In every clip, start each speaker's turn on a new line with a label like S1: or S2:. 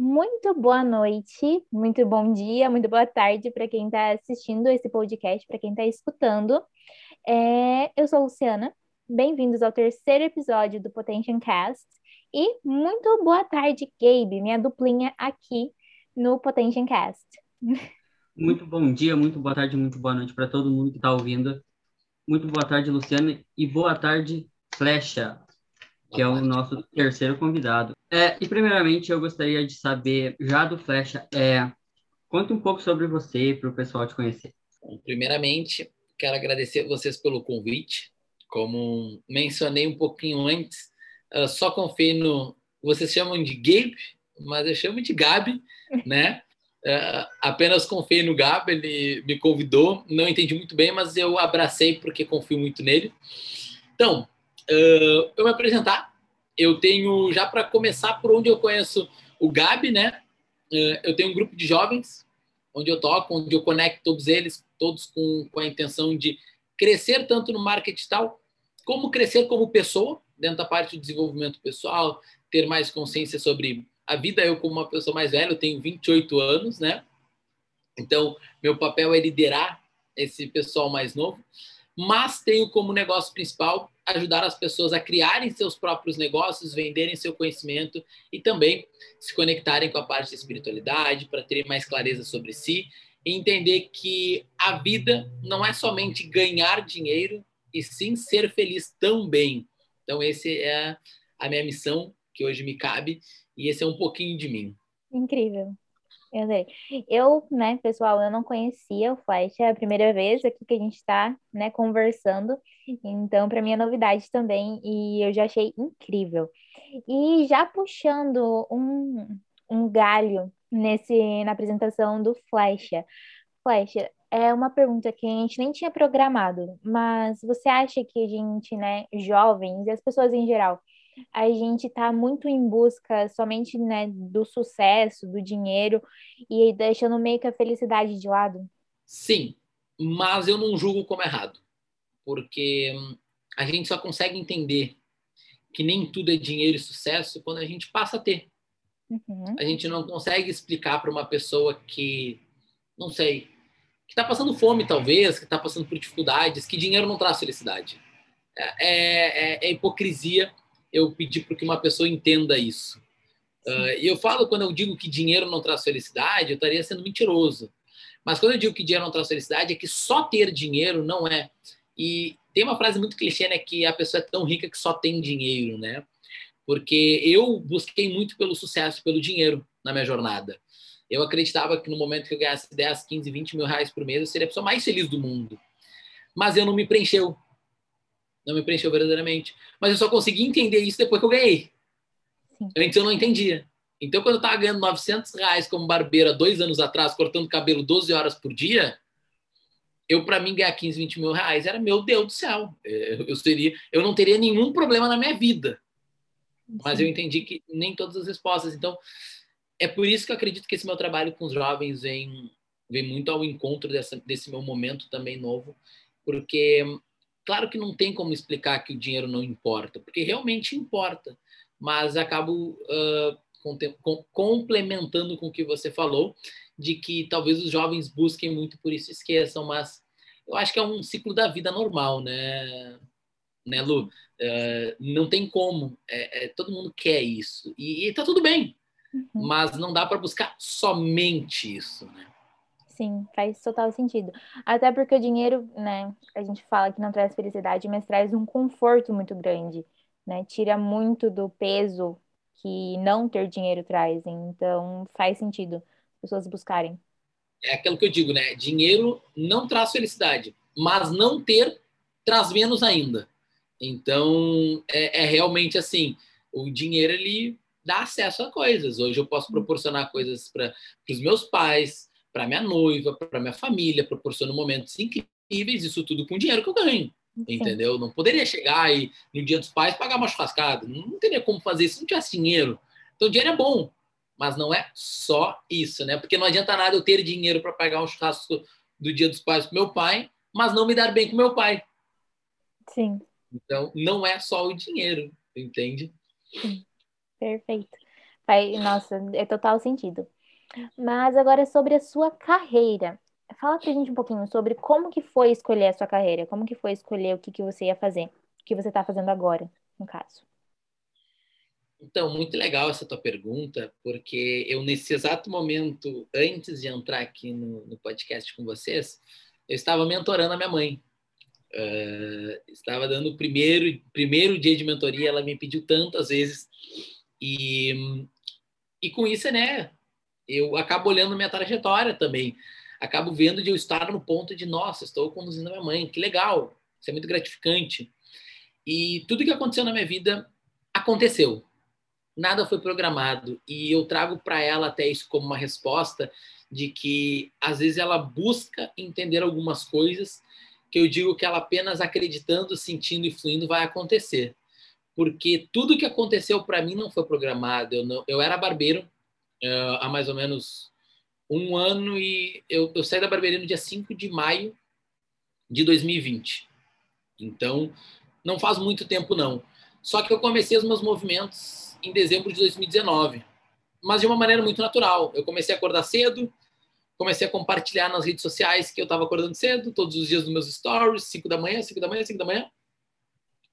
S1: Muito boa noite, muito bom dia, muito boa tarde para quem está assistindo esse podcast, para quem está escutando. É, eu sou a Luciana, bem-vindos ao terceiro episódio do Potential Cast. E muito boa tarde, Gabe, minha duplinha aqui no Potential Cast.
S2: Muito bom dia, muito boa tarde, muito boa noite para todo mundo que está ouvindo. Muito boa tarde, Luciana, e boa tarde, Flecha, que é o nosso terceiro convidado. É, e primeiramente eu gostaria de saber, já do Flecha, é, conta um pouco sobre você para o pessoal te conhecer.
S3: Bom, primeiramente, quero agradecer vocês pelo convite. Como mencionei um pouquinho antes, só confio no. Vocês chamam de Gabe, mas eu chamo de Gabi, né? Uh, apenas confiei no Gabi, ele me convidou, não entendi muito bem, mas eu abracei porque confio muito nele. Então, uh, eu me apresentar, eu tenho, já para começar por onde eu conheço o Gabi, né? Uh, eu tenho um grupo de jovens, onde eu toco, onde eu conecto todos eles, todos com, com a intenção de crescer tanto no marketing digital, como crescer como pessoa, dentro da parte do desenvolvimento pessoal, ter mais consciência sobre a vida. Eu, como uma pessoa mais velha, eu tenho 28 anos, né? Então, meu papel é liderar esse pessoal mais novo, mas tenho como negócio principal ajudar as pessoas a criarem seus próprios negócios, venderem seu conhecimento e também se conectarem com a parte da espiritualidade para terem mais clareza sobre si e entender que a vida não é somente ganhar dinheiro e sim ser feliz também. Então, esse é a minha missão que hoje me cabe e esse é um pouquinho de mim.
S1: Incrível. Eu sei. Eu, né, pessoal, eu não conhecia o Flash, é a primeira vez aqui que a gente está, né, conversando. Então, para mim é novidade também e eu já achei incrível. E já puxando um, um galho nesse na apresentação do Flash. Flash, é uma pergunta que a gente nem tinha programado, mas você acha que a gente, né, jovens e as pessoas em geral, a gente está muito em busca somente, né, do sucesso, do dinheiro e deixando meio que a felicidade de lado?
S3: Sim, mas eu não julgo como errado, porque hum, a gente só consegue entender que nem tudo é dinheiro e sucesso quando a gente passa a ter. Uhum. A gente não consegue explicar para uma pessoa que, não sei, que está passando fome, talvez, que está passando por dificuldades, que dinheiro não traz felicidade. É, é, é hipocrisia eu pedir para que uma pessoa entenda isso. Uh, e eu falo, quando eu digo que dinheiro não traz felicidade, eu estaria sendo mentiroso. Mas quando eu digo que dinheiro não traz felicidade, é que só ter dinheiro não é. E tem uma frase muito clichê, né? Que a pessoa é tão rica que só tem dinheiro, né? Porque eu busquei muito pelo sucesso, pelo dinheiro na minha jornada. Eu acreditava que no momento que eu ganhasse 10, 15, 20 mil reais por mês, eu seria a pessoa mais feliz do mundo. Mas eu não me preencheu não me preencheu verdadeiramente. Mas eu só consegui entender isso depois que eu ganhei. Antes eu não entendia. Então, quando eu estava ganhando 900 reais como barbeira dois anos atrás, cortando cabelo 12 horas por dia, eu, para mim, ganhar 15, 20 mil reais era, meu Deus do céu, é, eu, seria, eu não teria nenhum problema na minha vida. Mas eu entendi que nem todas as respostas. Então, é por isso que eu acredito que esse meu trabalho com os jovens vem, vem muito ao encontro dessa, desse meu momento também novo, porque Claro que não tem como explicar que o dinheiro não importa, porque realmente importa, mas acabo uh, com, complementando com o que você falou, de que talvez os jovens busquem muito por isso esqueçam, mas eu acho que é um ciclo da vida normal, né, né Lu? Uh, não tem como, é, é, todo mundo quer isso, e, e tá tudo bem, uhum. mas não dá para buscar somente isso, né?
S1: Sim, faz total sentido. Até porque o dinheiro, né, a gente fala que não traz felicidade, mas traz um conforto muito grande, né? Tira muito do peso que não ter dinheiro traz. Então, faz sentido as pessoas buscarem.
S3: É aquilo que eu digo, né? Dinheiro não traz felicidade, mas não ter traz menos ainda. Então, é, é realmente assim, o dinheiro ele dá acesso a coisas. Hoje eu posso proporcionar coisas para os meus pais, para minha noiva, para minha família, proporciona momentos incríveis, isso tudo com dinheiro que eu ganho. Sim. Entendeu? Não poderia chegar e no dia dos pais pagar uma churrascada. Não, teria como fazer isso se não tivesse dinheiro. Então, dinheiro é bom, mas não é só isso, né? Porque não adianta nada eu ter dinheiro para pagar um churrasco do dia dos pais com meu pai, mas não me dar bem com meu pai.
S1: Sim.
S3: Então, não é só o dinheiro, entende?
S1: Sim. Perfeito. Nossa, é total sentido. Mas agora sobre a sua carreira. Fala pra gente um pouquinho sobre como que foi escolher a sua carreira, como que foi escolher o que, que você ia fazer, o que você está fazendo agora, no caso.
S3: Então, muito legal essa tua pergunta, porque eu, nesse exato momento, antes de entrar aqui no, no podcast com vocês, eu estava mentorando a minha mãe. Uh, estava dando o primeiro, primeiro dia de mentoria, ela me pediu tantas vezes. E, e com isso, né, eu acabo olhando minha trajetória também. Acabo vendo de eu estar no ponto de, nossa, estou conduzindo a minha mãe, que legal, isso é muito gratificante. E tudo que aconteceu na minha vida aconteceu nada foi programado. E eu trago para ela até isso como uma resposta de que às vezes ela busca entender algumas coisas que eu digo que ela apenas acreditando, sentindo e fluindo vai acontecer. Porque tudo que aconteceu para mim não foi programado. Eu, não, eu era barbeiro uh, há mais ou menos um ano e eu, eu saí da barbearia no dia 5 de maio de 2020. Então, não faz muito tempo não. Só que eu comecei os meus movimentos em dezembro de 2019, mas de uma maneira muito natural. Eu comecei a acordar cedo, comecei a compartilhar nas redes sociais que eu estava acordando cedo, todos os dias nos meus stories, 5 da manhã, 5 da manhã, 5 da manhã.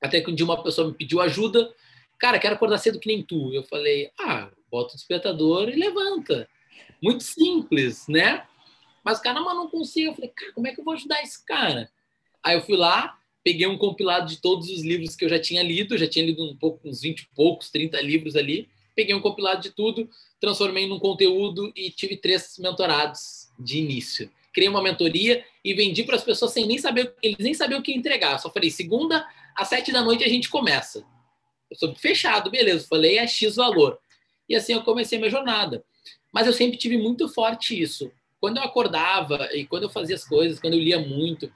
S3: Até que um dia uma pessoa me pediu ajuda. Cara, quero acordar cedo que nem tu. Eu falei, ah, bota o despertador e levanta. Muito simples, né? Mas, cara, não consigo. Eu falei, cara, como é que eu vou ajudar esse cara? Aí eu fui lá, peguei um compilado de todos os livros que eu já tinha lido, já tinha lido um pouco, uns 20 e poucos, 30 livros ali. Peguei um compilado de tudo, transformei num conteúdo e tive três mentorados de início. Criei uma mentoria e vendi para as pessoas sem nem saber, eles nem sabiam o que entregar. só falei, segunda às sete da noite a gente começa. Eu sou fechado, beleza. Falei, é X valor. E assim eu comecei minha jornada. Mas eu sempre tive muito forte isso. Quando eu acordava e quando eu fazia as coisas, quando eu lia muito,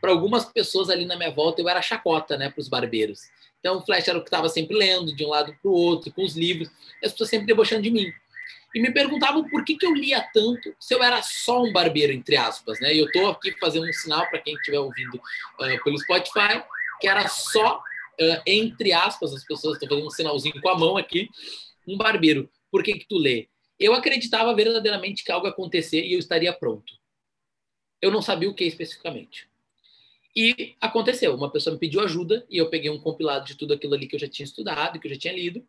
S3: para algumas pessoas ali na minha volta, eu era chacota, né, para os barbeiros. Então, o Flash era o que estava sempre lendo, de um lado para o outro, com os livros, e as pessoas sempre debochando de mim. E me perguntavam por que, que eu lia tanto se eu era só um barbeiro, entre aspas, né? E eu estou aqui fazendo um sinal para quem estiver ouvindo uh, pelo Spotify, que era só, uh, entre aspas, as pessoas estão fazendo um sinalzinho com a mão aqui, um barbeiro. Por que, que tu lê? Eu acreditava verdadeiramente que algo acontecer e eu estaria pronto. Eu não sabia o que especificamente. E aconteceu, uma pessoa me pediu ajuda e eu peguei um compilado de tudo aquilo ali que eu já tinha estudado, que eu já tinha lido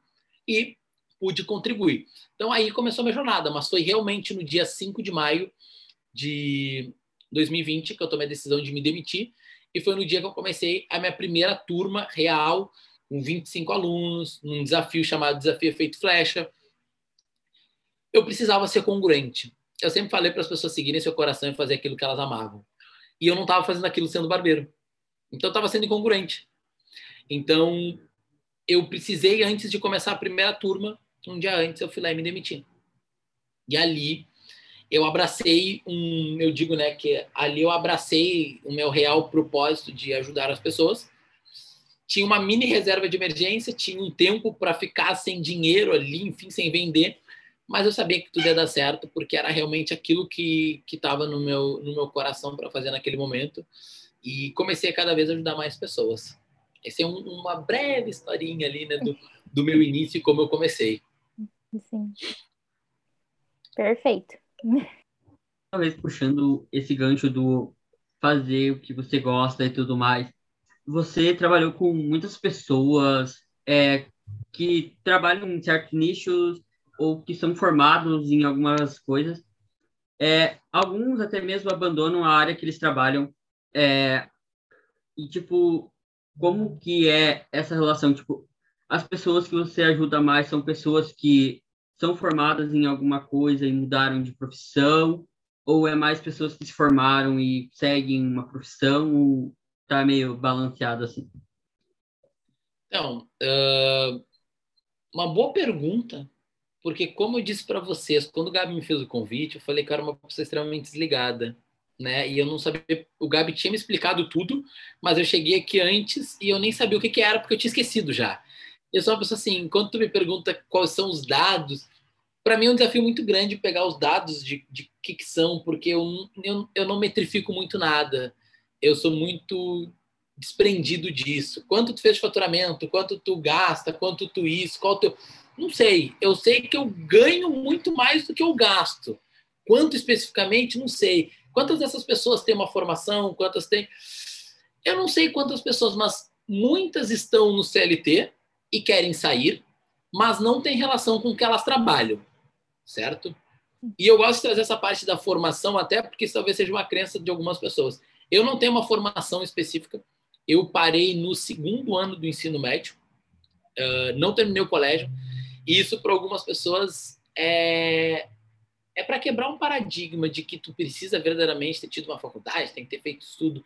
S3: e pude contribuir. Então aí começou a minha jornada, mas foi realmente no dia 5 de maio de 2020 que eu tomei a decisão de me demitir e foi no dia que eu comecei a minha primeira turma real com 25 alunos, num desafio chamado Desafio Efeito Flecha. Eu precisava ser congruente. Eu sempre falei para as pessoas seguirem seu coração e fazer aquilo que elas amavam e eu não estava fazendo aquilo sendo barbeiro. Então eu estava sendo incongruente. Então eu precisei, antes de começar a primeira turma, um dia antes eu fui lá e me demiti. E ali eu abracei um, eu digo, né, que ali eu abracei o meu real propósito de ajudar as pessoas. Tinha uma mini reserva de emergência, tinha um tempo para ficar sem dinheiro ali, enfim, sem vender mas eu sabia que tudo ia dar certo porque era realmente aquilo que estava no meu, no meu coração para fazer naquele momento e comecei a cada vez ajudar mais pessoas. Essa é um, uma breve historinha ali né, do, do meu início e como eu comecei.
S1: Sim. Perfeito.
S2: Talvez puxando esse gancho do fazer o que você gosta e tudo mais, você trabalhou com muitas pessoas é, que trabalham em certos nichos ou que são formados em algumas coisas. É, alguns até mesmo abandonam a área que eles trabalham. É, e, tipo, como que é essa relação? Tipo, as pessoas que você ajuda mais são pessoas que são formadas em alguma coisa e mudaram de profissão? Ou é mais pessoas que se formaram e seguem uma profissão? Tá meio balanceado assim?
S3: Então, uh, uma boa pergunta, porque, como eu disse para vocês, quando o Gabi me fez o convite, eu falei que era uma pessoa extremamente desligada, né? E eu não sabia. O Gabi tinha me explicado tudo, mas eu cheguei aqui antes e eu nem sabia o que, que era, porque eu tinha esquecido já. Eu sou uma pessoa assim, quando tu me pergunta quais são os dados, para mim é um desafio muito grande pegar os dados de, de que, que são, porque eu, eu, eu não metrifico muito nada. Eu sou muito desprendido disso. Quanto tu fez de faturamento, quanto tu gasta, quanto tu isso, qual teu... Não sei. Eu sei que eu ganho muito mais do que eu gasto. Quanto especificamente, não sei. Quantas dessas pessoas têm uma formação, quantas têm... Eu não sei quantas pessoas, mas muitas estão no CLT e querem sair, mas não tem relação com o que elas trabalham, certo? E eu gosto de trazer essa parte da formação, até porque talvez seja uma crença de algumas pessoas. Eu não tenho uma formação específica. Eu parei no segundo ano do ensino médio, uh, não terminei o colégio. E isso, para algumas pessoas, é, é para quebrar um paradigma de que tu precisa verdadeiramente ter tido uma faculdade, tem que ter feito estudo.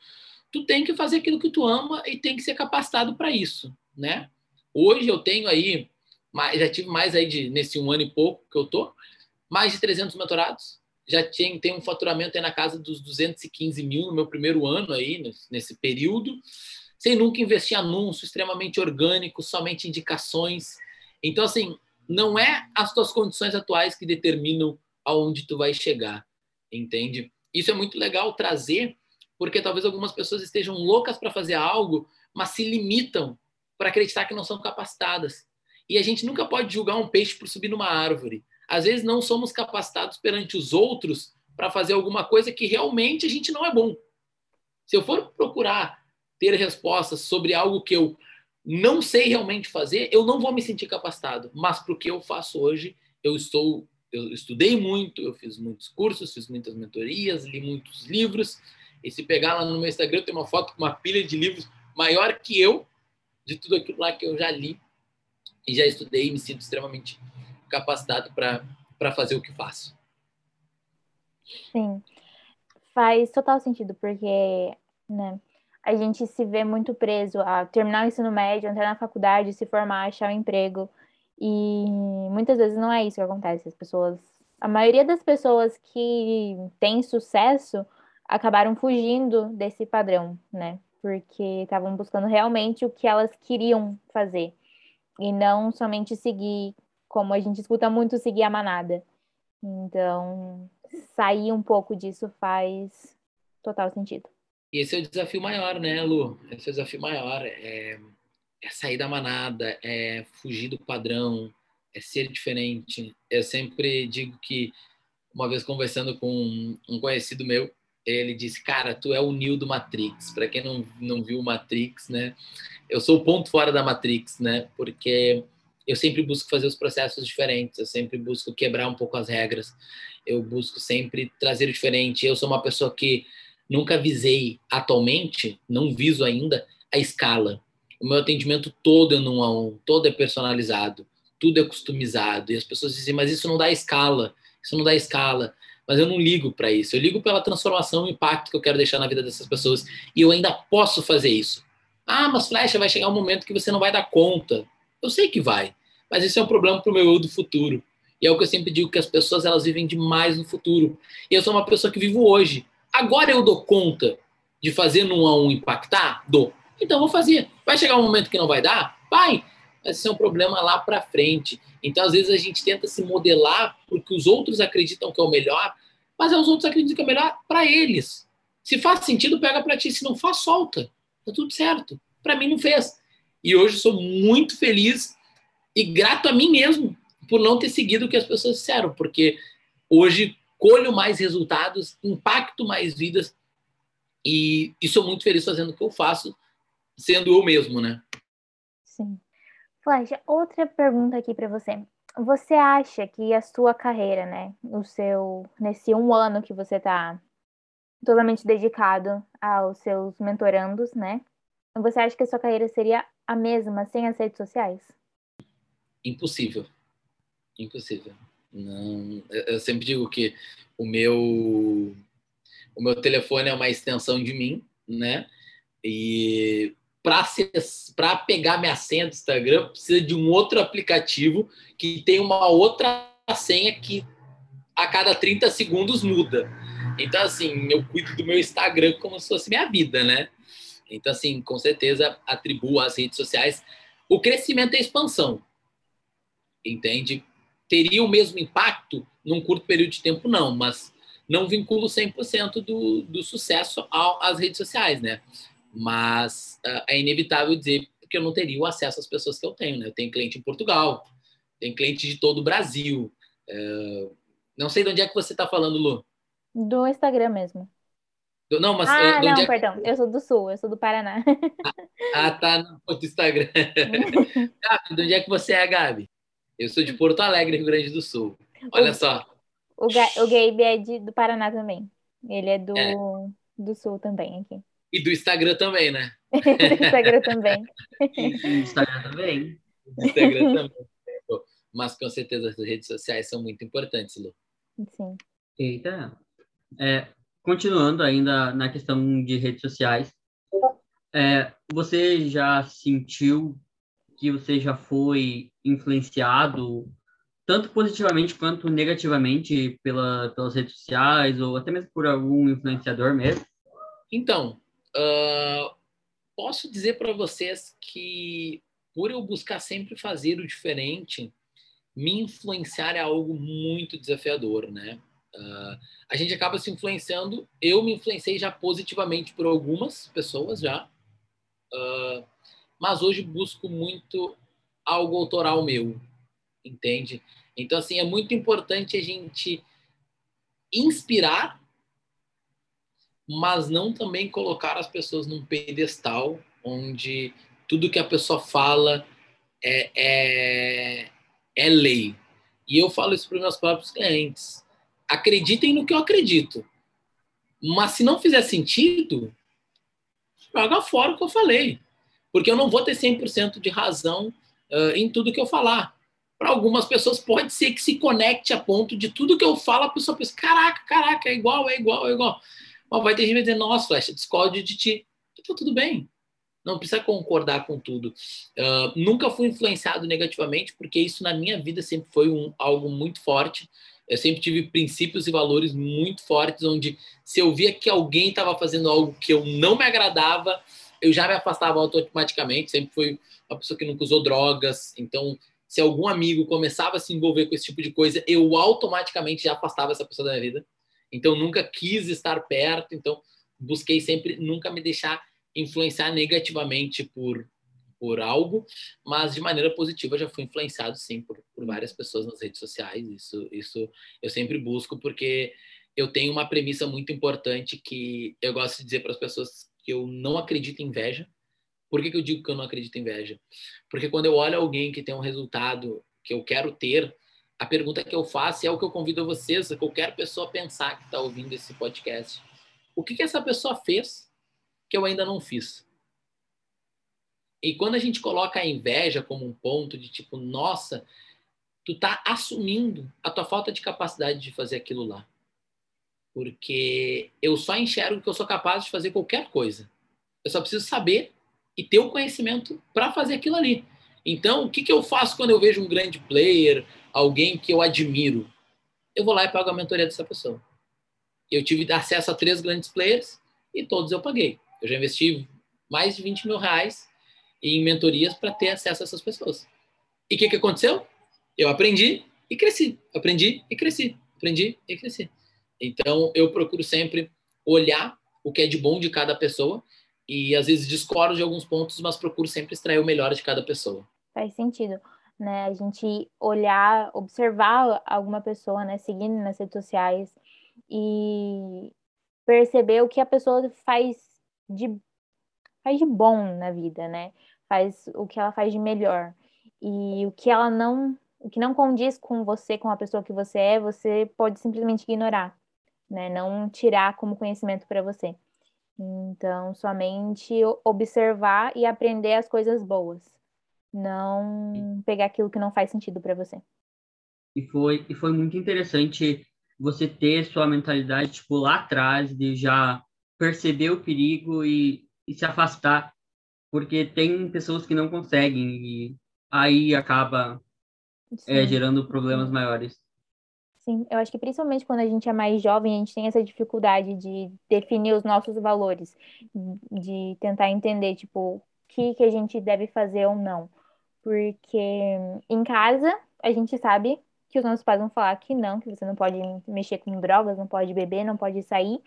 S3: Tu tem que fazer aquilo que tu ama e tem que ser capacitado para isso, né? Hoje eu tenho aí, já tive mais aí de nesse um ano e pouco que eu tô, mais de 300 mentorados. Já tem, tem um faturamento na casa dos 215 mil no meu primeiro ano aí, nesse período, sem nunca investir em anúncio, extremamente orgânico, somente indicações. Então, assim, não é as tuas condições atuais que determinam aonde tu vai chegar, entende? Isso é muito legal trazer, porque talvez algumas pessoas estejam loucas para fazer algo, mas se limitam para acreditar que não são capacitadas. E a gente nunca pode julgar um peixe por subir numa árvore às vezes não somos capacitados perante os outros para fazer alguma coisa que realmente a gente não é bom. Se eu for procurar ter respostas sobre algo que eu não sei realmente fazer, eu não vou me sentir capacitado. Mas para o que eu faço hoje, eu estou, eu estudei muito, eu fiz muitos cursos, fiz muitas mentorias, li muitos livros. E se pegar lá no meu Instagram, tem uma foto com uma pilha de livros maior que eu, de tudo aquilo lá que eu já li e já estudei e me sinto extremamente capacitado para fazer o que faço.
S1: Sim, faz total sentido, porque né, a gente se vê muito preso a terminar o ensino médio, entrar na faculdade, se formar, achar um emprego. E muitas vezes não é isso que acontece. As pessoas, a maioria das pessoas que têm sucesso acabaram fugindo desse padrão, né? Porque estavam buscando realmente o que elas queriam fazer e não somente seguir como a gente escuta muito seguir a manada. Então, sair um pouco disso faz total sentido.
S3: E esse é o desafio maior, né, Lu? Esse é o desafio maior. É, é sair da manada, é fugir do padrão, é ser diferente. Eu sempre digo que, uma vez conversando com um conhecido meu, ele disse, cara, tu é o Neo do Matrix. Para quem não, não viu o Matrix, né? Eu sou o ponto fora da Matrix, né? Porque eu sempre busco fazer os processos diferentes, eu sempre busco quebrar um pouco as regras, eu busco sempre trazer o diferente. Eu sou uma pessoa que nunca visei atualmente, não viso ainda a escala. O meu atendimento todo é num a um, todo é personalizado, tudo é customizado. E as pessoas dizem, mas isso não dá escala, isso não dá escala. Mas eu não ligo para isso. Eu ligo pela transformação e impacto que eu quero deixar na vida dessas pessoas. E eu ainda posso fazer isso. Ah, mas Flecha, vai chegar um momento que você não vai dar conta. Eu sei que vai. Mas isso é um problema para o meu eu do futuro. E é o que eu sempre digo, que as pessoas elas vivem demais no futuro. E eu sou uma pessoa que vivo hoje. Agora eu dou conta de fazer num a um impactar? Dou. Então vou fazer. Vai chegar um momento que não vai dar? Vai. Mas isso é um problema lá para frente. Então, às vezes, a gente tenta se modelar porque os outros acreditam que é o melhor, mas os outros acreditam que é o melhor para eles. Se faz sentido, pega para ti. Se não faz, solta. Tá tudo certo. Para mim, não fez. E hoje sou muito feliz e grato a mim mesmo por não ter seguido o que as pessoas disseram, porque hoje colho mais resultados, impacto mais vidas e, e sou muito feliz fazendo o que eu faço, sendo eu mesmo, né?
S1: Sim. Flávia, outra pergunta aqui para você. Você acha que a sua carreira, né, o seu nesse um ano que você está totalmente dedicado aos seus mentorandos, né? Você acha que a sua carreira seria a mesma sem as redes sociais?
S3: Impossível. Impossível. Não, eu sempre digo que o meu o meu telefone é uma extensão de mim, né? E para pegar minha senha do Instagram, precisa de um outro aplicativo que tem uma outra senha que a cada 30 segundos muda. Então, assim, eu cuido do meu Instagram como se fosse minha vida, né? Então, assim, com certeza atribuo às redes sociais. O crescimento e a expansão entende? Teria o mesmo impacto num curto período de tempo, não, mas não vinculo 100% do, do sucesso ao, às redes sociais, né? Mas uh, é inevitável dizer que eu não teria o acesso às pessoas que eu tenho. Né? Eu tenho cliente em Portugal, tenho cliente de todo o Brasil. Uh, não sei de onde é que você está falando, Lu.
S1: Do Instagram mesmo.
S3: Do, não, mas.
S1: Ah, não,
S3: é
S1: perdão. Eu sou do Sul, eu sou do Paraná.
S3: Ah, tá no Instagram. Gabi, de onde é que você é, Gabi? Eu sou de Porto Alegre, Rio Grande do Sul. Olha
S1: o,
S3: só.
S1: O, Ga o Gabe é de, do Paraná também. Ele é do, é. do Sul também aqui.
S3: E do Instagram também, né?
S1: do Instagram também.
S2: do Instagram também.
S3: Do Instagram também. Mas com certeza as redes sociais são muito importantes, Lu.
S1: Sim.
S2: Eita. É, continuando ainda na questão de redes sociais, é, você já sentiu que você já foi influenciado tanto positivamente quanto negativamente pela, pelas redes sociais ou até mesmo por algum influenciador mesmo?
S3: Então, uh, posso dizer para vocês que por eu buscar sempre fazer o diferente, me influenciar é algo muito desafiador, né? Uh, a gente acaba se influenciando. Eu me influenciei já positivamente por algumas pessoas já, uh, mas hoje busco muito algo autoral meu, entende? Então assim é muito importante a gente inspirar, mas não também colocar as pessoas num pedestal onde tudo que a pessoa fala é, é, é lei. E eu falo isso para meus próprios clientes acreditem no que eu acredito. Mas se não fizer sentido, joga fora o que eu falei. Porque eu não vou ter 100% de razão uh, em tudo que eu falar. Para algumas pessoas pode ser que se conecte a ponto de tudo que eu falo, a pessoa pensa, caraca, caraca, é igual, é igual, é igual. Mas vai ter gente que vai dizer, nossa, Flecha, discorde de ti. Então, tudo bem. Não precisa concordar com tudo. Uh, nunca fui influenciado negativamente, porque isso na minha vida sempre foi um, algo muito forte. Eu sempre tive princípios e valores muito fortes, onde se eu via que alguém estava fazendo algo que eu não me agradava, eu já me afastava automaticamente. Sempre fui uma pessoa que nunca usou drogas. Então, se algum amigo começava a se envolver com esse tipo de coisa, eu automaticamente já afastava essa pessoa da minha vida. Então, nunca quis estar perto. Então, busquei sempre nunca me deixar influenciar negativamente por por algo, mas de maneira positiva já fui influenciado sim por, por várias pessoas nas redes sociais. Isso, isso eu sempre busco porque eu tenho uma premissa muito importante que eu gosto de dizer para as pessoas eu não acredito em inveja. Por que, que eu digo que eu não acredito em inveja? Porque quando eu olho alguém que tem um resultado que eu quero ter, a pergunta que eu faço é o que eu convido a vocês, a qualquer pessoa pensar que está ouvindo esse podcast. O que, que essa pessoa fez que eu ainda não fiz? E quando a gente coloca a inveja como um ponto de tipo, nossa, tu tá assumindo a tua falta de capacidade de fazer aquilo lá. Porque eu só enxergo que eu sou capaz de fazer qualquer coisa. Eu só preciso saber e ter o conhecimento para fazer aquilo ali. Então, o que, que eu faço quando eu vejo um grande player, alguém que eu admiro? Eu vou lá e pago a mentoria dessa pessoa. Eu tive acesso a três grandes players e todos eu paguei. Eu já investi mais de 20 mil reais em mentorias para ter acesso a essas pessoas. E o que, que aconteceu? Eu aprendi e cresci, aprendi e cresci, aprendi e cresci. Então, eu procuro sempre olhar o que é de bom de cada pessoa e às vezes discordo de alguns pontos, mas procuro sempre extrair o melhor de cada pessoa.
S1: Faz sentido, né? A gente olhar, observar alguma pessoa, né, seguindo nas redes sociais e perceber o que a pessoa faz de faz de bom na vida, né? Faz o que ela faz de melhor. E o que ela não, o que não condiz com você, com a pessoa que você é, você pode simplesmente ignorar, né? Não tirar como conhecimento para você. Então, somente observar e aprender as coisas boas, não pegar aquilo que não faz sentido para você.
S2: E foi e foi muito interessante você ter sua mentalidade tipo lá atrás de já perceber o perigo e e se afastar, porque tem pessoas que não conseguem e aí acaba é, gerando problemas maiores.
S1: Sim, eu acho que principalmente quando a gente é mais jovem, a gente tem essa dificuldade de definir os nossos valores, de tentar entender, tipo, o que, que a gente deve fazer ou não. Porque em casa, a gente sabe que os nossos pais vão falar que não, que você não pode mexer com drogas, não pode beber, não pode sair.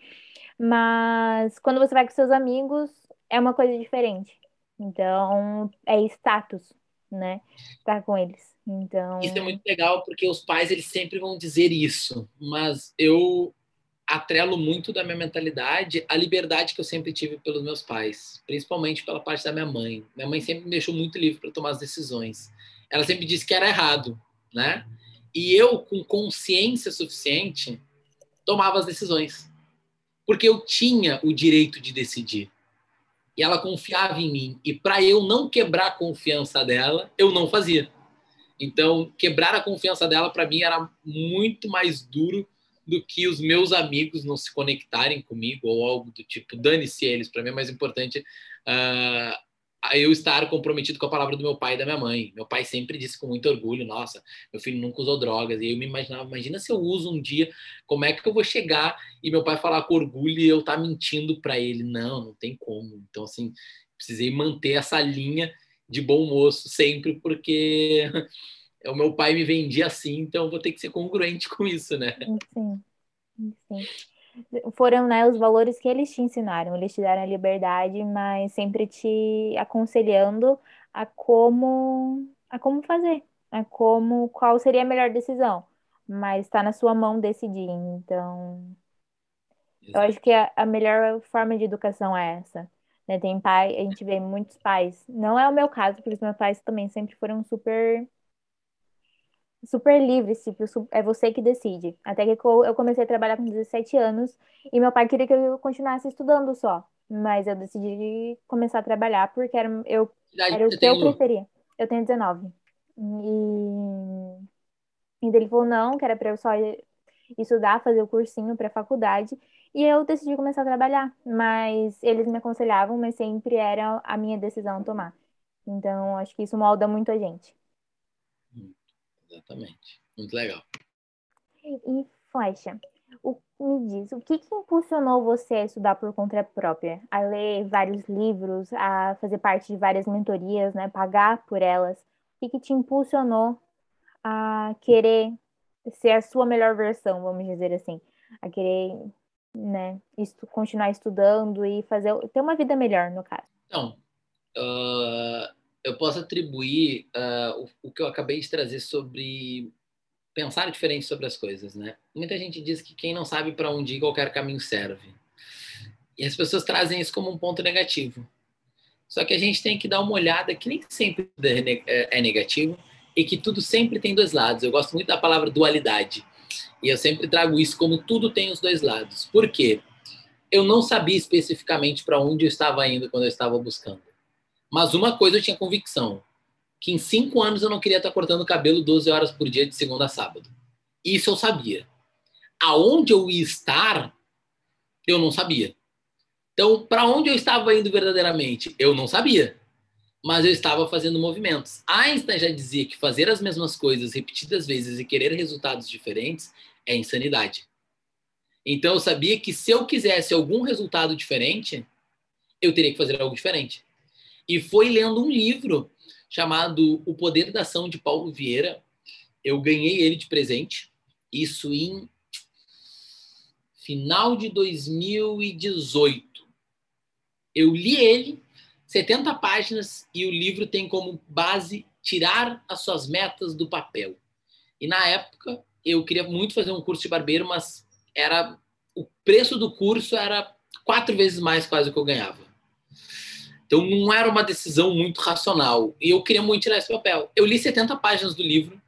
S1: Mas quando você vai com seus amigos, é uma coisa diferente. Então, é status, né? Estar com eles. Então...
S3: Isso é muito legal, porque os pais, eles sempre vão dizer isso. Mas eu atrelo muito da minha mentalidade a liberdade que eu sempre tive pelos meus pais, principalmente pela parte da minha mãe. Minha mãe sempre me deixou muito livre para tomar as decisões. Ela sempre disse que era errado, né? E eu, com consciência suficiente, tomava as decisões. Porque eu tinha o direito de decidir. E ela confiava em mim. E para eu não quebrar a confiança dela, eu não fazia. Então, quebrar a confiança dela para mim era muito mais duro do que os meus amigos não se conectarem comigo ou algo do tipo. Dane-se eles. Para mim é mais importante uh, eu estar comprometido com a palavra do meu pai e da minha mãe. Meu pai sempre disse com muito orgulho: Nossa, meu filho nunca usou drogas. E eu me imaginava: Imagina se eu uso um dia, como é que eu vou chegar e meu pai falar com orgulho e eu estar tá mentindo para ele? Não, não tem como. Então, assim, precisei manter essa linha de bom moço sempre, porque o meu pai me vendia assim, então eu vou ter que ser congruente com isso, né?
S1: Sim, sim foram né, os valores que eles te ensinaram. Eles te deram a liberdade, mas sempre te aconselhando a como, a como fazer, a como, qual seria a melhor decisão. Mas está na sua mão decidir. Então, Exato. eu acho que a, a, melhor forma de educação é essa. Né? Tem pai, a gente vê muitos pais. Não é o meu caso, porque os meus pais também sempre foram super super livre, tipo, é você que decide. Até que eu comecei a trabalhar com 17 anos e meu pai queria que eu continuasse estudando só. Mas eu decidi começar a trabalhar porque era, eu, era o que eu preferia. Eu tenho 19. E, e ele falou não, que era para eu só estudar, fazer o cursinho para faculdade. E eu decidi começar a trabalhar. Mas eles me aconselhavam, mas sempre era a minha decisão tomar. Então, acho que isso molda muito a gente.
S3: Exatamente. Muito legal.
S1: E, Flecha, o, me diz, o que, que impulsionou você a estudar por conta própria? A ler vários livros, a fazer parte de várias mentorias, né? Pagar por elas. O que, que te impulsionou a querer ser a sua melhor versão, vamos dizer assim? A querer né, estu continuar estudando e fazer ter uma vida melhor, no caso.
S3: Então, uh, eu posso atribuir uh, o, o, que eu acabei de trazer sobre pensar diferente sobre as coisas, né? Muita gente diz que quem não sabe para onde ir, qualquer caminho serve. E as pessoas trazem isso como um ponto negativo. Só que a gente tem que dar uma olhada que nem sempre é, é, é negativo e que tudo sempre tem dois lados. Eu gosto muito da palavra dualidade. E eu sempre trago isso como tudo tem os dois lados. Por quê? Eu não sabia especificamente para onde eu estava indo quando eu estava buscando. Mas uma coisa eu tinha convicção: que em cinco anos eu não queria estar cortando cabelo 12 horas por dia de segunda a sábado. Isso eu sabia. Aonde eu ia estar, eu não sabia. Então, para onde eu estava indo verdadeiramente? Eu não sabia. Mas eu estava fazendo movimentos. Einstein já dizia que fazer as mesmas coisas repetidas vezes e querer resultados diferentes é insanidade. Então, eu sabia que se eu quisesse algum resultado diferente, eu teria que fazer algo diferente. E foi lendo um livro chamado O Poder da Ação de Paulo Vieira. Eu ganhei ele de presente, isso em final de 2018. Eu li ele, 70 páginas, e o livro tem como base tirar as suas metas do papel. E na época eu queria muito fazer um curso de barbeiro, mas era o preço do curso era quatro vezes mais quase que eu ganhava. Então não era uma decisão muito racional. E eu queria muito tirar esse papel. Eu li 70 páginas do livro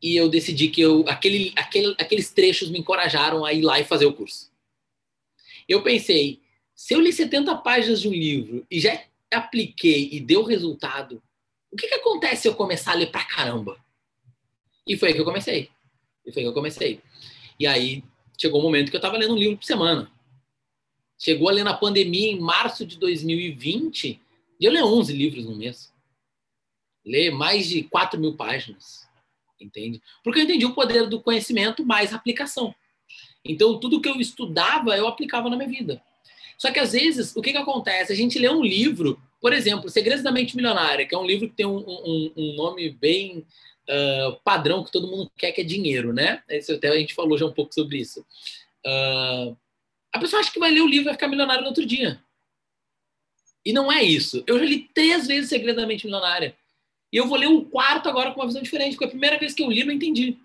S3: e eu decidi que eu, aquele, aquele, aqueles trechos me encorajaram a ir lá e fazer o curso. Eu pensei, se eu li 70 páginas de um livro e já apliquei e deu resultado, o que, que acontece se eu começar a ler pra caramba? E foi aí que eu comecei. E foi aí que eu comecei. E aí chegou o um momento que eu estava lendo um livro por semana. Chegou ali na pandemia em março de 2020 e eu leio 11 livros no mês. Lê mais de 4 mil páginas. Entende? Porque eu entendi o poder do conhecimento mais aplicação. Então, tudo que eu estudava, eu aplicava na minha vida. Só que, às vezes, o que, que acontece? A gente lê um livro, por exemplo, Segredos da Mente Milionária, que é um livro que tem um, um, um nome bem uh, padrão, que todo mundo quer, que é dinheiro, né? Esse, até a gente falou já um pouco sobre isso. Uh, a pessoa acha que vai ler o livro e vai ficar milionário no outro dia. E não é isso. Eu já li três vezes Segredo da Mente Milionária. E eu vou ler um quarto agora com uma visão diferente, porque a primeira vez que eu li, não entendi.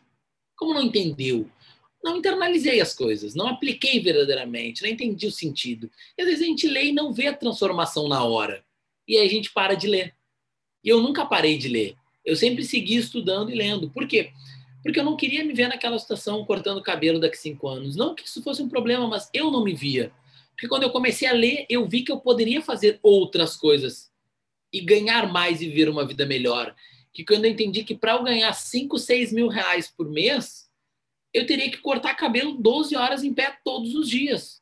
S3: Como não entendeu? Não internalizei as coisas, não apliquei verdadeiramente, não entendi o sentido. E às vezes a gente lê e não vê a transformação na hora. E aí a gente para de ler. E eu nunca parei de ler. Eu sempre segui estudando e lendo. Por quê? Porque eu não queria me ver naquela situação cortando cabelo daqui cinco anos. Não que isso fosse um problema, mas eu não me via. Porque quando eu comecei a ler, eu vi que eu poderia fazer outras coisas e ganhar mais e viver uma vida melhor. Que quando eu entendi que para eu ganhar 5, 6 mil reais por mês, eu teria que cortar cabelo 12 horas em pé todos os dias.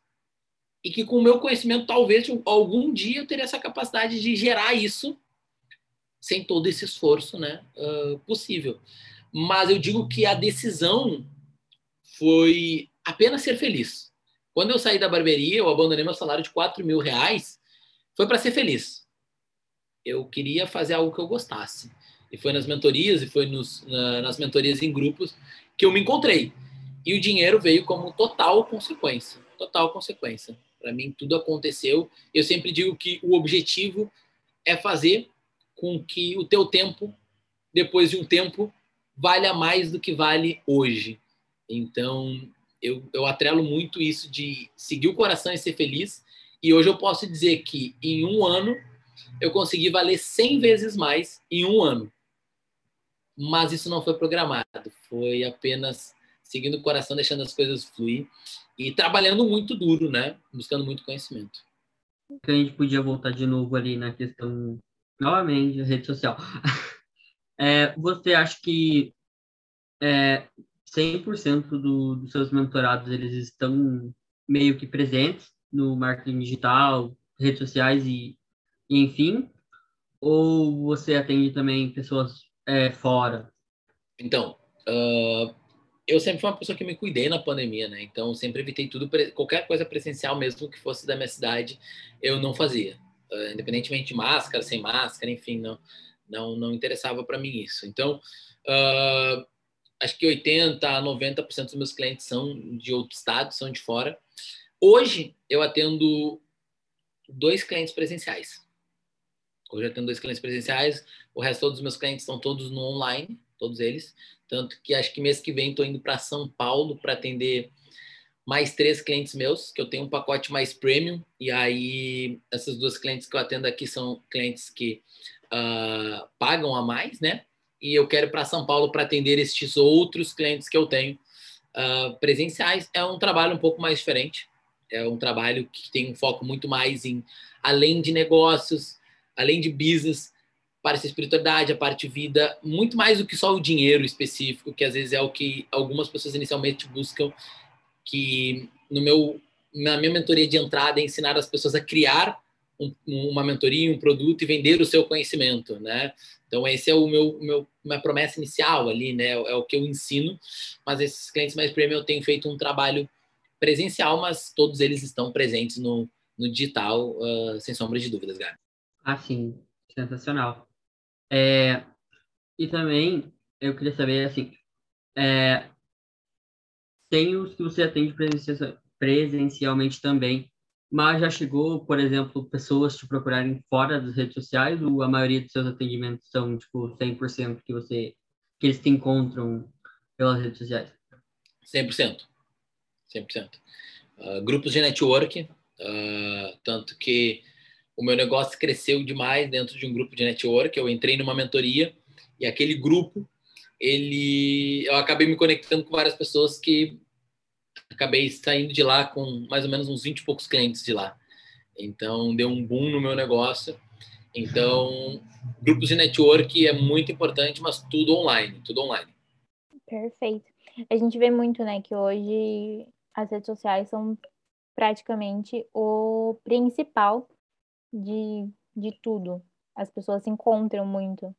S3: E que com o meu conhecimento, talvez algum dia eu teria essa capacidade de gerar isso sem todo esse esforço né, uh, possível. Mas eu digo que a decisão foi apenas ser feliz. Quando eu saí da barbearia, eu abandonei meu salário de 4 mil reais, foi para ser feliz eu queria fazer algo que eu gostasse. E foi nas mentorias, e foi nos, na, nas mentorias em grupos que eu me encontrei. E o dinheiro veio como total consequência. Total consequência. Para mim, tudo aconteceu. Eu sempre digo que o objetivo é fazer com que o teu tempo, depois de um tempo, valha mais do que vale hoje. Então, eu, eu atrelo muito isso de seguir o coração e ser feliz. E hoje eu posso dizer que em um ano eu consegui valer 100 vezes mais em um ano. Mas isso não foi programado, foi apenas seguindo o coração, deixando as coisas fluir e trabalhando muito duro, né? Buscando muito conhecimento.
S2: A gente podia voltar de novo ali na questão, novamente, rede social. É, você acha que é, 100% do, dos seus mentorados eles estão meio que presentes no marketing digital, redes sociais e enfim? Ou você atende também pessoas é, fora?
S3: Então, uh, eu sempre fui uma pessoa que me cuidei na pandemia, né? Então, sempre evitei tudo, qualquer coisa presencial, mesmo que fosse da minha cidade, eu não fazia. Uh, independentemente de máscara, sem máscara, enfim, não, não, não interessava para mim isso. Então, uh, acho que 80% a 90% dos meus clientes são de outro estado, são de fora. Hoje, eu atendo dois clientes presenciais. Hoje eu tenho dois clientes presenciais, o resto dos meus clientes estão todos no online, todos eles. Tanto que acho que mês que vem estou indo para São Paulo para atender mais três clientes meus, que eu tenho um pacote mais premium. E aí, essas duas clientes que eu atendo aqui são clientes que uh, pagam a mais, né? E eu quero para São Paulo para atender estes outros clientes que eu tenho uh, presenciais. É um trabalho um pouco mais diferente. É um trabalho que tem um foco muito mais em além de negócios, além de business, parte da espiritualidade, a parte vida, muito mais do que só o dinheiro específico, que às vezes é o que algumas pessoas inicialmente buscam, que no meu na minha mentoria de entrada é ensinar as pessoas a criar um, uma mentoria, um produto e vender o seu conhecimento, né? Então esse é o meu, meu minha promessa inicial ali, né? É o que eu ensino, mas esses clientes mais premium eu tenho feito um trabalho presencial, mas todos eles estão presentes no, no digital, uh, sem sombra de dúvidas, Gabi.
S2: Ah, sim, sensacional. É, e também eu queria saber, assim, é, tem os que você atende presencialmente também, mas já chegou, por exemplo, pessoas te procurarem fora das redes sociais ou a maioria dos seus atendimentos são, tipo, 100% que você, que eles te encontram pelas redes sociais?
S3: 100%. 100%. Uh, grupos de network, uh, tanto que o meu negócio cresceu demais dentro de um grupo de network. Eu entrei numa mentoria e aquele grupo, ele, eu acabei me conectando com várias pessoas que acabei saindo de lá com mais ou menos uns 20 e poucos clientes de lá. Então, deu um boom no meu negócio. Então, grupos de network é muito importante, mas tudo online, tudo online.
S1: Perfeito. A gente vê muito, né, que hoje as redes sociais são praticamente o principal de, de tudo. As pessoas se encontram muito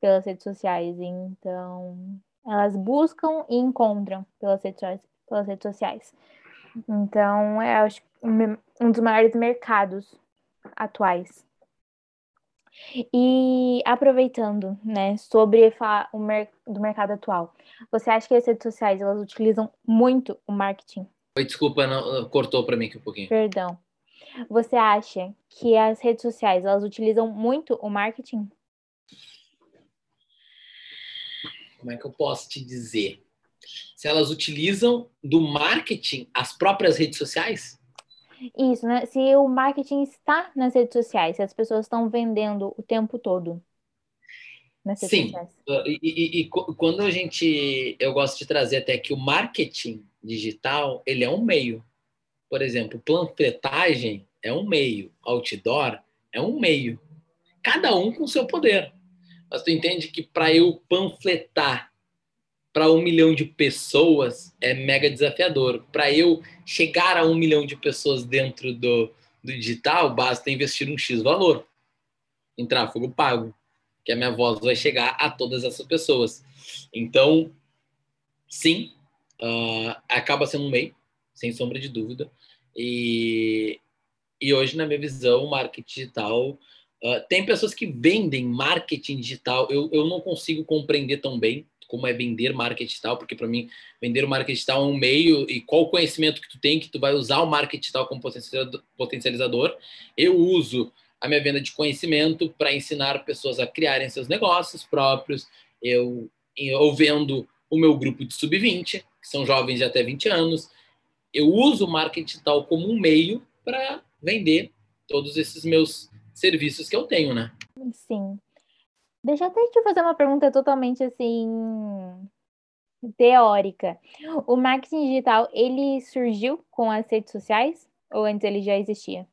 S1: pelas redes sociais, então elas buscam e encontram pelas redes sociais. Pelas redes sociais. Então, é acho, um dos maiores mercados atuais. E aproveitando, né, sobre o mer do mercado atual, você acha que as redes sociais elas utilizam muito o marketing?
S3: Oi, desculpa, não, cortou para mim aqui um pouquinho.
S1: Perdão. Você acha que as redes sociais elas utilizam muito o marketing?
S3: Como é que eu posso te dizer? Se elas utilizam do marketing as próprias redes sociais?
S1: Isso, né? Se o marketing está nas redes sociais, se as pessoas estão vendendo o tempo todo
S3: Sim. Uh, e, e, e, quando a gente, eu gosto de trazer até que o marketing digital, ele é um meio. Por exemplo, panfletagem é um meio, outdoor é um meio. Cada um com seu poder. Mas tu entende que para eu panfletar para um milhão de pessoas é mega desafiador. Para eu chegar a um milhão de pessoas dentro do, do digital, basta investir um X valor em tráfego pago, que a minha voz vai chegar a todas essas pessoas. Então, sim, uh, acaba sendo um meio, sem sombra de dúvida. E, e hoje, na minha visão, o marketing digital. Uh, tem pessoas que vendem marketing digital, eu, eu não consigo compreender tão bem como é vender marketing digital, porque para mim vender o marketing digital é um meio e qual o conhecimento que tu tem que tu vai usar o marketing digital como potencializador. Eu uso a minha venda de conhecimento para ensinar pessoas a criarem seus negócios próprios. Eu, eu vendo o meu grupo de sub-20, que são jovens de até 20 anos. Eu uso o marketing digital como um meio para vender todos esses meus serviços que eu tenho, né?
S1: Sim. Deixa eu até te fazer uma pergunta totalmente assim teórica. O marketing digital, ele surgiu com as redes sociais ou antes ele já existia?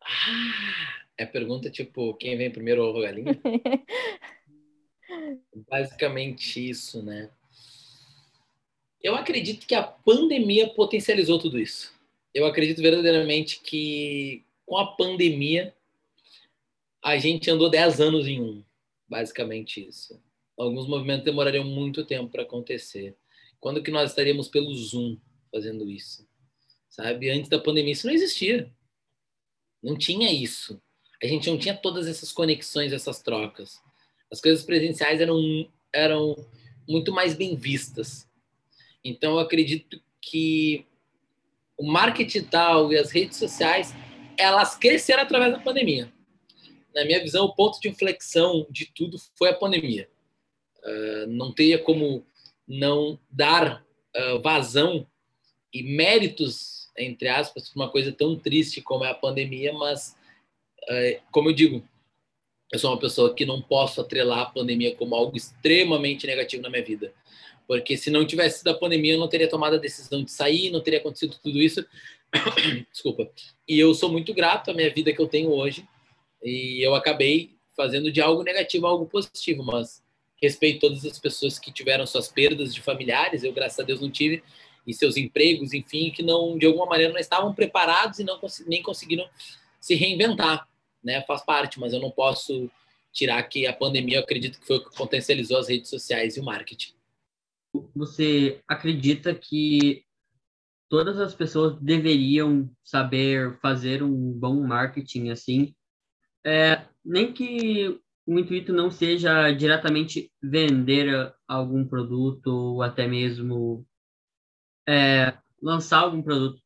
S3: Ah, é pergunta tipo, quem vem primeiro ovo galinha? Basicamente isso, né? Eu acredito que a pandemia potencializou tudo isso. Eu acredito verdadeiramente que com a pandemia a gente andou 10 anos em um Basicamente isso. Alguns movimentos demorariam muito tempo para acontecer. Quando que nós estaríamos pelo Zoom fazendo isso? Sabe? Antes da pandemia isso não existia. Não tinha isso. A gente não tinha todas essas conexões, essas trocas. As coisas presenciais eram, eram muito mais bem vistas. Então, eu acredito que o marketing tal e as redes sociais, elas cresceram através da pandemia na minha visão, o ponto de inflexão de tudo foi a pandemia. Uh, não teria como não dar uh, vazão e méritos, entre aspas, para uma coisa tão triste como é a pandemia, mas, uh, como eu digo, eu sou uma pessoa que não posso atrelar a pandemia como algo extremamente negativo na minha vida. Porque se não tivesse sido a pandemia, eu não teria tomado a decisão de sair, não teria acontecido tudo isso. Desculpa. E eu sou muito grato à minha vida que eu tenho hoje, e eu acabei fazendo de algo negativo algo positivo, mas respeito todas as pessoas que tiveram suas perdas de familiares, eu graças a Deus não tive, e seus empregos, enfim, que não de alguma maneira não estavam preparados e não nem conseguiram se reinventar, né? Faz parte, mas eu não posso tirar que a pandemia, eu acredito que foi o que potencializou as redes sociais e o marketing.
S2: Você acredita que todas as pessoas deveriam saber fazer um bom marketing assim é, nem que o intuito não seja diretamente vender algum produto ou até mesmo é, lançar algum produto,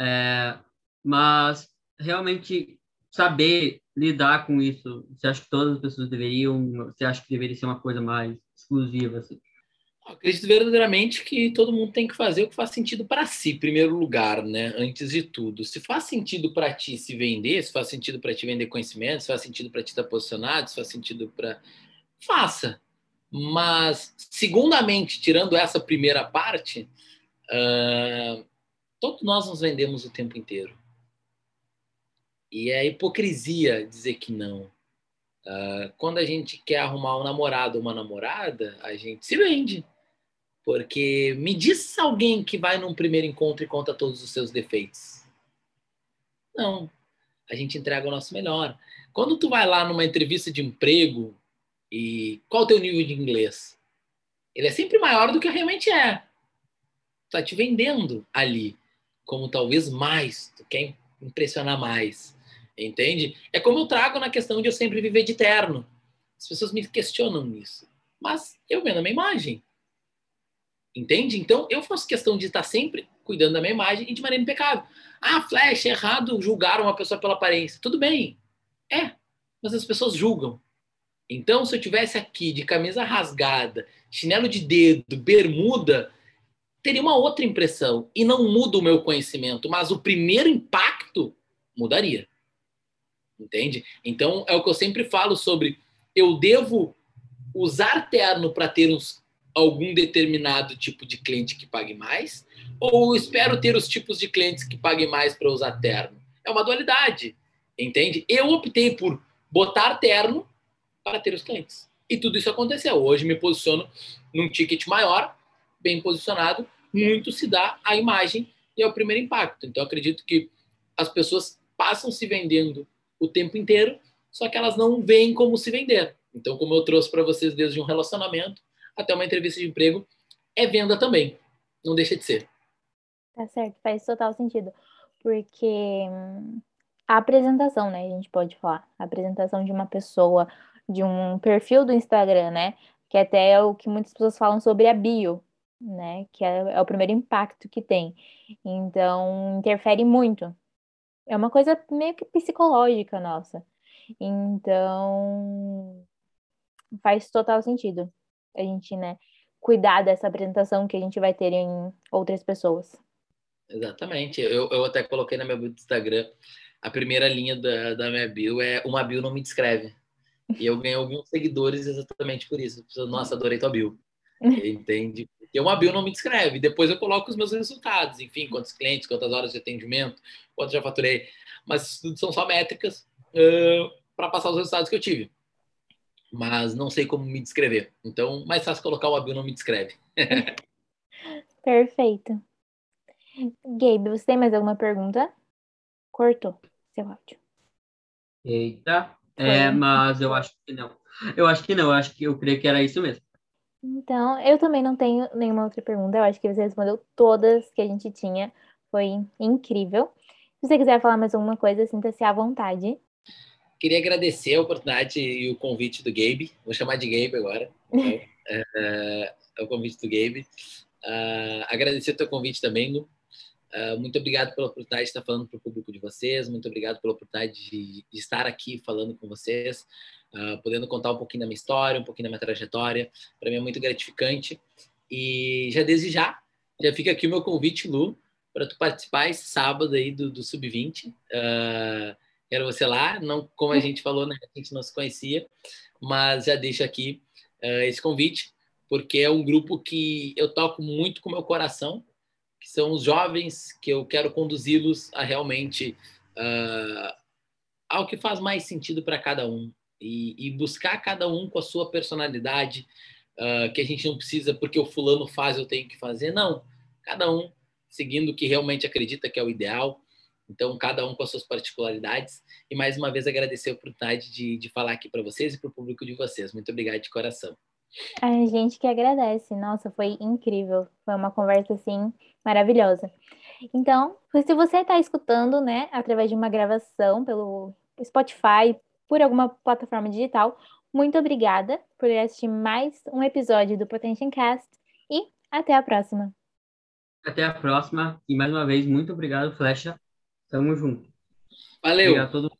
S2: é, mas realmente saber lidar com isso. Você acha que todas as pessoas deveriam? Você acha que deveria ser uma coisa mais exclusiva? Assim?
S3: Acredito verdadeiramente que todo mundo tem que fazer o que faz sentido para si, em primeiro lugar, né? Antes de tudo. Se faz sentido para ti se vender, se faz sentido para ti vender conhecimento, se faz sentido para ti estar posicionado, se faz sentido para. Faça. Mas, segundamente, tirando essa primeira parte, uh, todos nós nos vendemos o tempo inteiro. E é hipocrisia dizer que não. Uh, quando a gente quer arrumar um namorado ou uma namorada, a gente se vende. Porque me diz alguém que vai num primeiro encontro e conta todos os seus defeitos. Não. A gente entrega o nosso melhor. Quando tu vai lá numa entrevista de emprego e qual o teu nível de inglês? Ele é sempre maior do que realmente é. Tá te vendendo ali como talvez mais, tu quer impressionar mais. Entende? É como eu trago na questão de eu sempre viver de terno. As pessoas me questionam nisso. Mas eu vendo a minha imagem. Entende? Então, eu faço questão de estar sempre cuidando da minha imagem e de maneira impecável. Ah, Flash, é errado julgar uma pessoa pela aparência. Tudo bem. É, mas as pessoas julgam. Então, se eu tivesse aqui de camisa rasgada, chinelo de dedo, bermuda, teria uma outra impressão. E não muda o meu conhecimento, mas o primeiro impacto mudaria. Entende? Então, é o que eu sempre falo sobre eu devo usar terno para ter uns, algum determinado tipo de cliente que pague mais, ou espero ter os tipos de clientes que paguem mais para usar terno? É uma dualidade, entende? Eu optei por botar terno para ter os clientes. E tudo isso aconteceu. Hoje me posiciono num ticket maior, bem posicionado, muito se dá a imagem e é o primeiro impacto. Então, acredito que as pessoas passam se vendendo o tempo inteiro, só que elas não veem como se vender. Então, como eu trouxe para vocês desde um relacionamento até uma entrevista de emprego, é venda também. Não deixa de ser.
S1: Tá certo, faz total sentido. Porque hum, a apresentação, né? A gente pode falar. A apresentação de uma pessoa, de um perfil do Instagram, né? Que até é o que muitas pessoas falam sobre a bio, né? Que é, é o primeiro impacto que tem. Então, interfere muito. É uma coisa meio que psicológica nossa. Então, faz total sentido a gente, né, cuidar dessa apresentação que a gente vai ter em outras pessoas.
S3: Exatamente. Eu, eu até coloquei na minha bio do Instagram a primeira linha da, da minha bio é uma bio não me descreve. E eu ganhei alguns seguidores exatamente por isso. Nossa, adorei tua bio. Entende? Porque uma bio não me descreve. Depois eu coloco os meus resultados. Enfim, quantos clientes, quantas horas de atendimento, quanto já faturei. Mas tudo são só métricas uh, para passar os resultados que eu tive. Mas não sei como me descrever. Então, mais fácil colocar uma bio não me descreve.
S1: Perfeito. Gabe, você tem mais alguma pergunta? Cortou seu áudio.
S2: Eita, é, mas eu acho que não. Eu acho que não, eu acho que eu creio que era isso mesmo.
S1: Então, eu também não tenho nenhuma outra pergunta. Eu acho que você respondeu todas que a gente tinha. Foi incrível. Se você quiser falar mais alguma coisa, sinta-se à vontade.
S3: Queria agradecer a oportunidade e o convite do Gabe. Vou chamar de Gabe agora. é, é, é, o convite do Gabe. Uh, agradecer o teu convite também, Lu. Uh, muito obrigado pela oportunidade de estar falando para o público de vocês, muito obrigado pela oportunidade de, de estar aqui falando com vocês, uh, podendo contar um pouquinho da minha história, um pouquinho da minha trajetória. Para mim é muito gratificante. E já desde já, já fica aqui o meu convite, Lu, para tu participar esse sábado aí do, do Sub-20. Uh, quero você lá, não como a gente falou, né, a gente não se conhecia, mas já deixo aqui esse convite, porque é um grupo que eu toco muito com meu coração, que são os jovens que eu quero conduzi-los a realmente uh, ao que faz mais sentido para cada um e, e, buscar cada um com a sua personalidade, uh, que a gente não precisa porque o fulano faz eu tenho que fazer, não. Cada um seguindo o que realmente acredita que é o ideal. Então, cada um com as suas particularidades. E mais uma vez agradecer a oportunidade de, de falar aqui para vocês e para o público de vocês. Muito obrigado de coração.
S1: A gente que agradece. Nossa, foi incrível. Foi uma conversa assim maravilhosa. Então, se você está escutando, né, através de uma gravação pelo Spotify, por alguma plataforma digital, muito obrigada por assistir mais um episódio do Potential Cast e até a próxima.
S2: Até a próxima e mais uma vez muito obrigado, Flecha. Tamo junto.
S3: Valeu.
S2: Obrigado a todo